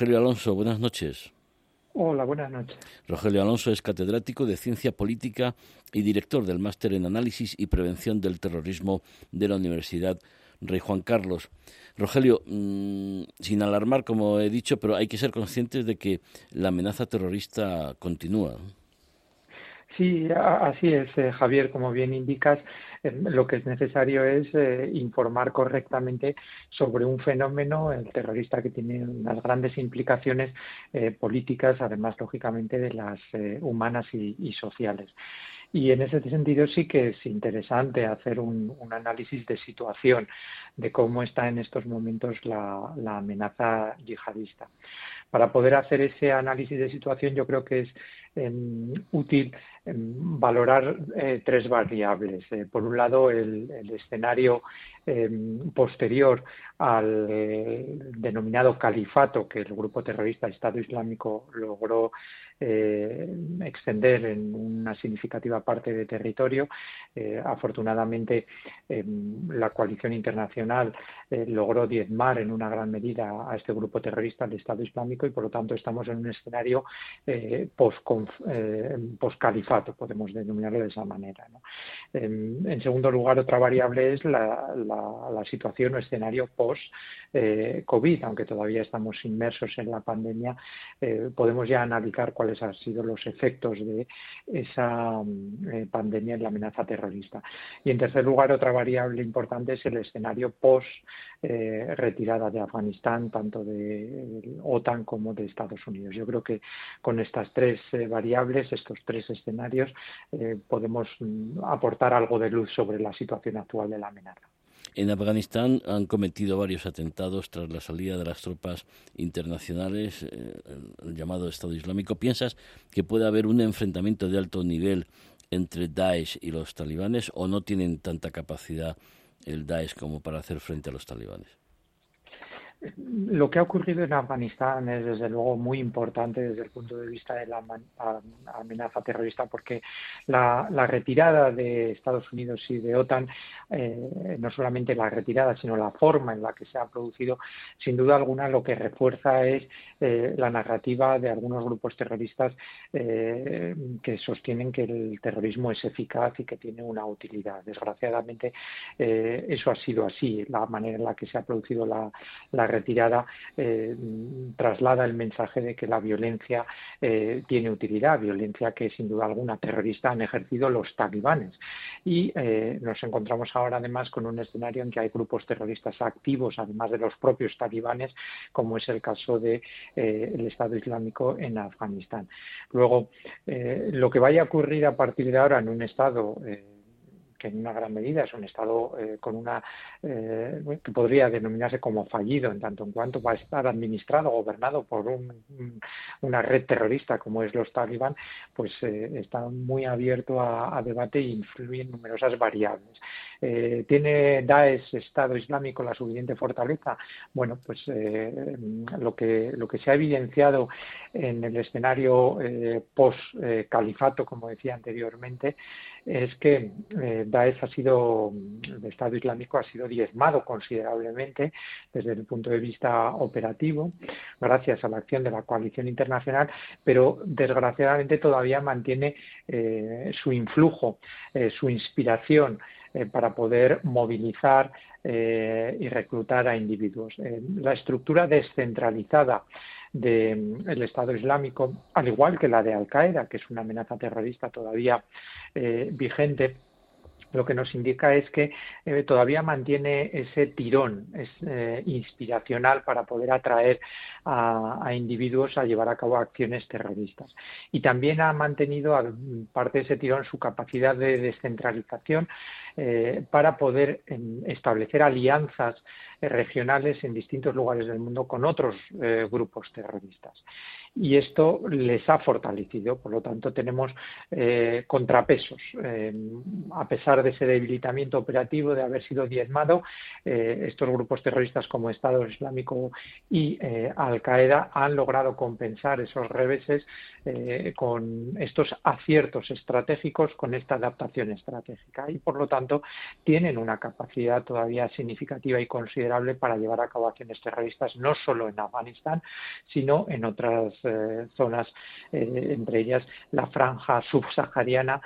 Rogelio Alonso, buenas noches. Hola, buenas noches. Rogelio Alonso es catedrático de Ciencia Política y director del Máster en Análisis y Prevención del Terrorismo de la Universidad Rey Juan Carlos. Rogelio, mm, sin alarmar, como he dicho, pero hay que ser conscientes de que la amenaza terrorista continúa. Sí, así es, eh, Javier, como bien indicas, eh, lo que es necesario es eh, informar correctamente sobre un fenómeno, el terrorista, que tiene unas grandes implicaciones políticas, además, lógicamente, de las humanas y, sociales. Y en ese sentido sí que es interesante hacer un, análisis de situación de cómo está en estos momentos la, amenaza yihadista. Para poder hacer ese análisis de situación yo creo que es em, útil em, valorar eh, tres variables. Eh, por un lado, el, escenario em, posterior al eh, denominado califato que el grupo terrorista Estado Islámico logró eh, extender en una significativa parte de territorio. Eh, afortunadamente, em, la coalición internacional eh, logró diezmar en una gran medida a este grupo terrorista, el Estado Islámico, y por lo tanto estamos en un escenario post-califato, podemos denominarlo de esa manera. Em, en, segundo lugar, otra variable es la, la situación o escenario post-COVID, aunque todavía estamos inmersos en la pandemia, podemos ya analizar cuál han sido los efectos de esa mm, eh, pandemia en la amenaza terrorista. Y en tercer lugar, otra variable importante es el escenario post eh, retirada de Afganistán, tanto de OTAN como de Estados Unidos. Yo creo que con estas tres eh, variables, estos tres escenarios, podemos mm, aportar algo de luz sobre la situación actual de la amenaza. En Afganistán han cometido varios atentados tras la salida de las tropas internacionales, eh, el llamado Estado Islámico. ¿Piensas que puede haber un enfrentamiento de alto nivel entre Daesh y los talibanes o no tienen tanta capacidad el Daesh como para hacer frente a los talibanes? Lo que ha ocurrido en Afganistán es desde luego muy importante desde el punto de vista de la amenaza terrorista porque la, retirada de Estados Unidos y de OTAN, eh, no solamente la retirada, sino la forma en la que se ha producido, sin duda alguna lo que refuerza es eh, la narrativa de algunos grupos terroristas eh, que sostienen que el terrorismo es eficaz y que tiene una utilidad. Desgraciadamente eso ha sido así, la manera en la que se ha producido la, la retirada eh, traslada el mensaje de que la violencia eh, tiene utilidad, violencia que sin duda alguna terrorista han ejercido los talibanes. Y eh, nos encontramos ahora además con un escenario en que hay grupos terroristas activos, además de los propios talibanes, como es el caso del de, Estado Islámico en Afganistán. Luego, lo que vaya a ocurrir a partir de ahora en un Estado que en una gran medida es un Estado eh, con una eh, que podría denominarse como fallido en tanto en cuanto va a estar administrado, gobernado por una red terrorista como es los talibán, pues eh, está muy abierto a, debate e influye en numerosas variables. ¿Tiene Daesh, Estado Islámico, la suficiente fortaleza? Bueno, pues lo, que, lo que se ha evidenciado en el escenario post-califato, como decía anteriormente, es que eh, Daesh ha sido, el Estado Islámico ha sido diezmado considerablemente desde el punto de vista operativo, gracias a la acción de la coalición internacional, pero desgraciadamente todavía mantiene eh, su influjo, eh, su inspiración para poder movilizar y reclutar a individuos. la estructura descentralizada del Estado Islámico, al igual que la de Al-Qaeda, que es una amenaza terrorista todavía eh, vigente, lo que nos indica es que eh, todavía mantiene ese tirón es, eh, inspiracional para poder atraer a, individuos a llevar a cabo acciones terroristas. Y también ha mantenido, parte de ese tirón, su capacidad de descentralización para poder em, establecer alianzas regionales en distintos lugares del mundo con otros grupos terroristas y esto les ha fortalecido. Por lo tanto, tenemos eh, contrapesos. Eh, a pesar de ese debilitamiento operativo, de haber sido diezmado, eh, estos grupos terroristas como Estado Islámico y Al-Qaeda han logrado compensar esos reveses con estos aciertos estratégicos, con esta adaptación estratégica y, por lo tanto, tienen una capacidad todavía significativa y considerable para llevar a cabo acciones terroristas no solo en Afganistán, sino en otras zonas, entre ellas la franja subsahariana,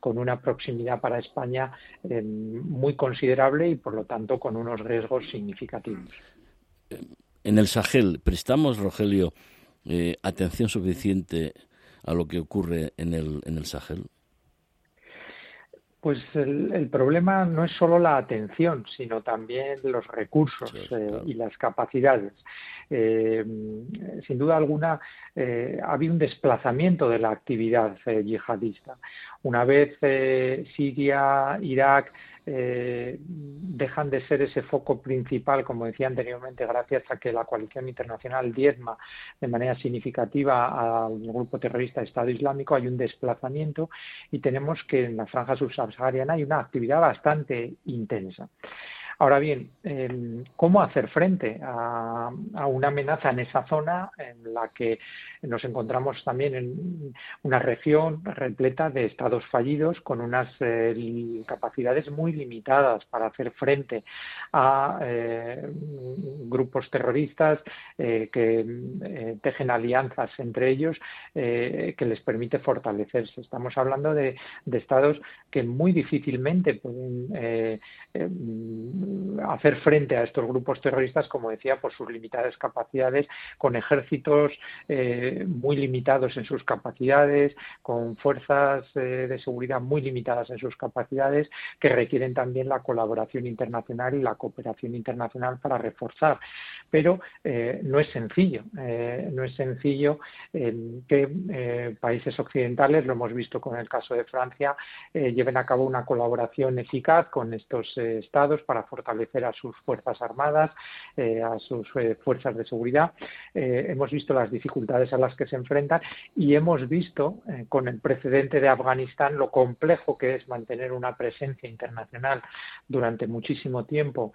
con una proximidad para España muy considerable y, por lo tanto, con unos riesgos significativos. En el Sahel, ¿prestamos, Rogelio, atención suficiente a lo que ocurre en el Sahel? Pues el, problema no es solo la atención, sino también los recursos eh, y las capacidades. Eh, sin duda alguna, eh, ha habido un desplazamiento de la actividad yihadista. Una vez Siria, Irak, eh, dejan de ser ese foco principal, como decía anteriormente, gracias a que la coalición internacional diezma de manera significativa al grupo terrorista Estado Islámico, hay un desplazamiento y tenemos que en la franja subsahariana hay una actividad bastante intensa. Ahora bien, ¿cómo hacer frente a, una amenaza en esa zona en la que nos encontramos también en una región repleta de estados fallidos con unas eh, capacidades muy limitadas para hacer frente a eh, grupos terroristas eh, que tejen alianzas entre ellos que les permite fortalecerse? Estamos hablando de, de estados que muy difícilmente pueden hacer frente a estos grupos terroristas, como decía, por sus limitadas capacidades, con ejércitos eh, muy limitados en sus capacidades, con fuerzas eh, de seguridad muy limitadas en sus capacidades, que requieren también la colaboración internacional y la cooperación internacional para reforzar. Pero eh, no es sencillo, no es sencillo que países occidentales, lo hemos visto con el caso de Francia, lleven a cabo una colaboración eficaz con estos estados para fortalecer a sus Fuerzas Armadas, eh, a sus eh, fuerzas de seguridad. Eh, hemos visto las dificultades a las que se enfrentan y hemos visto con el precedente de Afganistán lo complejo que es mantener una presencia internacional durante muchísimo tiempo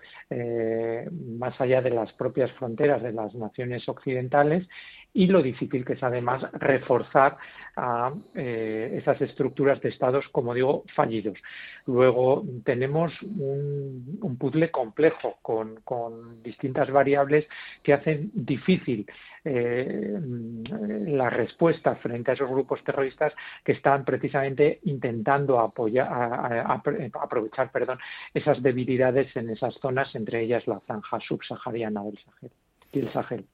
más allá de las propias fronteras de las naciones occidentales y lo difícil que es además reforzar a eh, esas estructuras de estados, como digo, fallidos. Luego tenemos un, puzzle complejo con, con, distintas variables que hacen difícil eh, la respuesta frente a esos grupos terroristas que están precisamente intentando aprovechar perdón, esas debilidades en esas zonas, entre ellas la franja subsahariana del Sahel y el Sahel.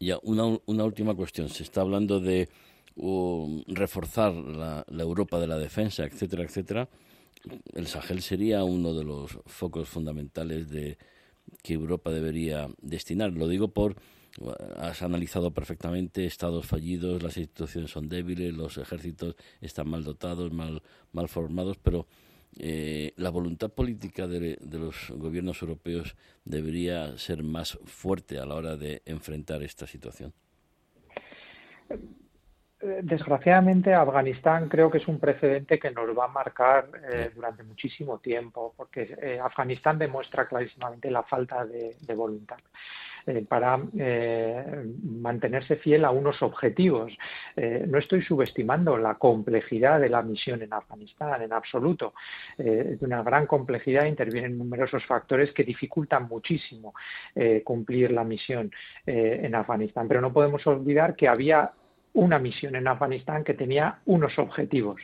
Ya, una, una última cuestión. Se está hablando de um, reforzar la, Europa de la defensa, etcétera, etcétera. El Sahel sería uno de los focos fundamentales de que Europa debería destinar. Lo digo por has analizado perfectamente estados fallidos, las instituciones son débiles, los ejércitos están mal dotados, mal, mal formados, pero eh, la voluntad política de, los gobiernos europeos debería ser más fuerte a la hora de enfrentar esta situación. Eh, desgraciadamente, Afganistán creo que es un precedente que nos va a marcar eh, durante muchísimo tiempo, porque Afganistán demuestra clarísimamente la falta de voluntad. Eh, para eh, mantenerse fiel a unos objetivos. Eh, no estoy subestimando la complejidad de la misión en Afganistán, en absoluto. es de una gran complejidad, intervienen numerosos factores que dificultan muchísimo cumplir la misión en Afganistán. Pero no podemos olvidar que había una misión en Afganistán que tenía unos objetivos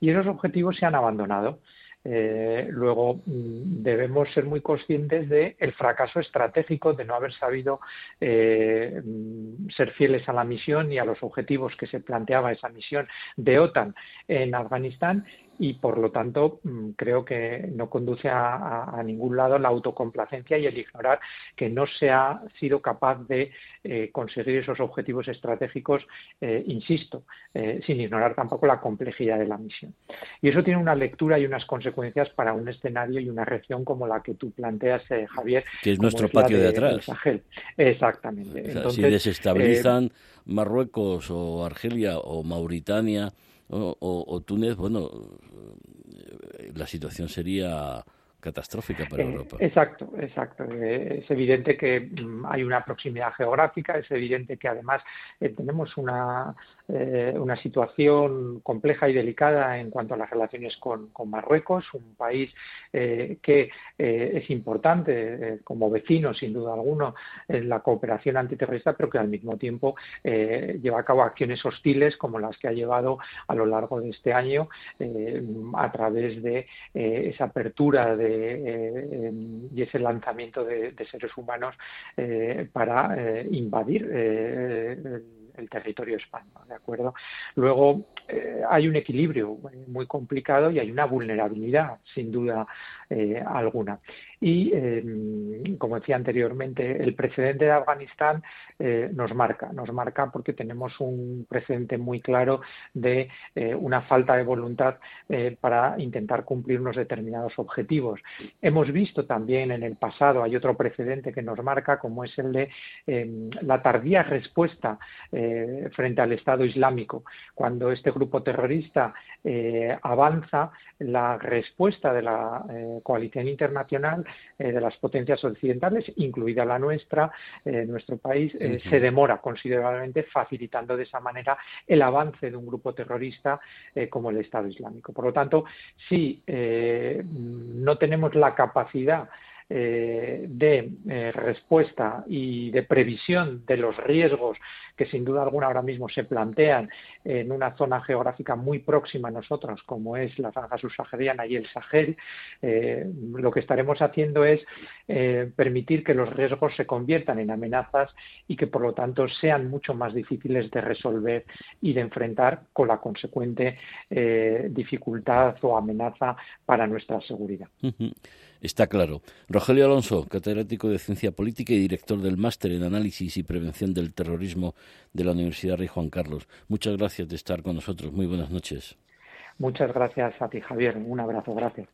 y esos objetivos se han abandonado. Eh, luego mm, debemos ser muy conscientes del el fracaso estratégico de no haber sabido eh, mm, ser fieles a la misión y a los objetivos que se planteaba esa misión de OTAN en Afganistán y por lo tanto mm, creo que no conduce a, ningún lado la autocomplacencia y el ignorar que no se ha sido capaz de eh, conseguir esos objetivos estratégicos, eh, insisto, eh, sin ignorar tampoco la complejidad de la misión. Y eso tiene una lectura y unas consecuencias para un escenario y una región como la que tú planteas, Javier. Que es nuestro patio de, atrás. Exactamente. si desestabilizan Marruecos o Argelia o Mauritania, o, Túnez, bueno, la situación sería catastrófica para eh, Europa. Exacto, exacto. Eh, es evidente que mm, hay una proximidad geográfica, es evidente que además eh, tenemos una, una situación compleja y delicada en cuanto a las relaciones con, Marruecos, un país que es importante como vecino, sin duda alguna, en la cooperación antiterrorista, pero que al mismo tiempo lleva a cabo acciones hostiles como las que ha llevado a lo largo de este año a través de esa apertura de eh, y ese lanzamiento de, seres humanos eh, para eh, invadir el territorio español, ¿de acuerdo? Luego hay un equilibrio muy complicado y hay una vulnerabilidad, sin duda alguna. Y, como decía anteriormente, el precedente de Afganistán nos marca, nos marca porque tenemos un precedente muy claro de una falta de voluntad para intentar cumplir unos determinados objetivos. Hemos visto también en el pasado, hay otro precedente que nos marca, como es el de em, la tardía respuesta eh, frente al Estado Islámico. Cuando este grupo terrorista eh, avanza, la respuesta de la eh, coalición internacional, de las potencias occidentales, incluida la nuestra, nuestro país, se demora considerablemente, facilitando de esa manera el avance de un grupo terrorista como el Estado Islámico. Por lo tanto, si no tenemos la capacidad eh, de eh, respuesta y de previsión de los riesgos que sin duda alguna ahora mismo se plantean en una zona geográfica muy próxima a nosotros, como es la franja subsahariana y el Sahel, eh, lo que estaremos haciendo es permitir que los riesgos se conviertan en amenazas y que por lo tanto sean mucho más difíciles de resolver y de enfrentar con la consecuente dificultad o amenaza para nuestra seguridad. Está claro. Rogelio Alonso, catedrático de Ciencia Política y director del Máster en Análisis y Prevención del Terrorismo de la Universidad Rey Juan Carlos. Muchas gracias de estar con nosotros. Muy buenas noches. Muchas gracias a ti, Javier. Un abrazo. Gracias.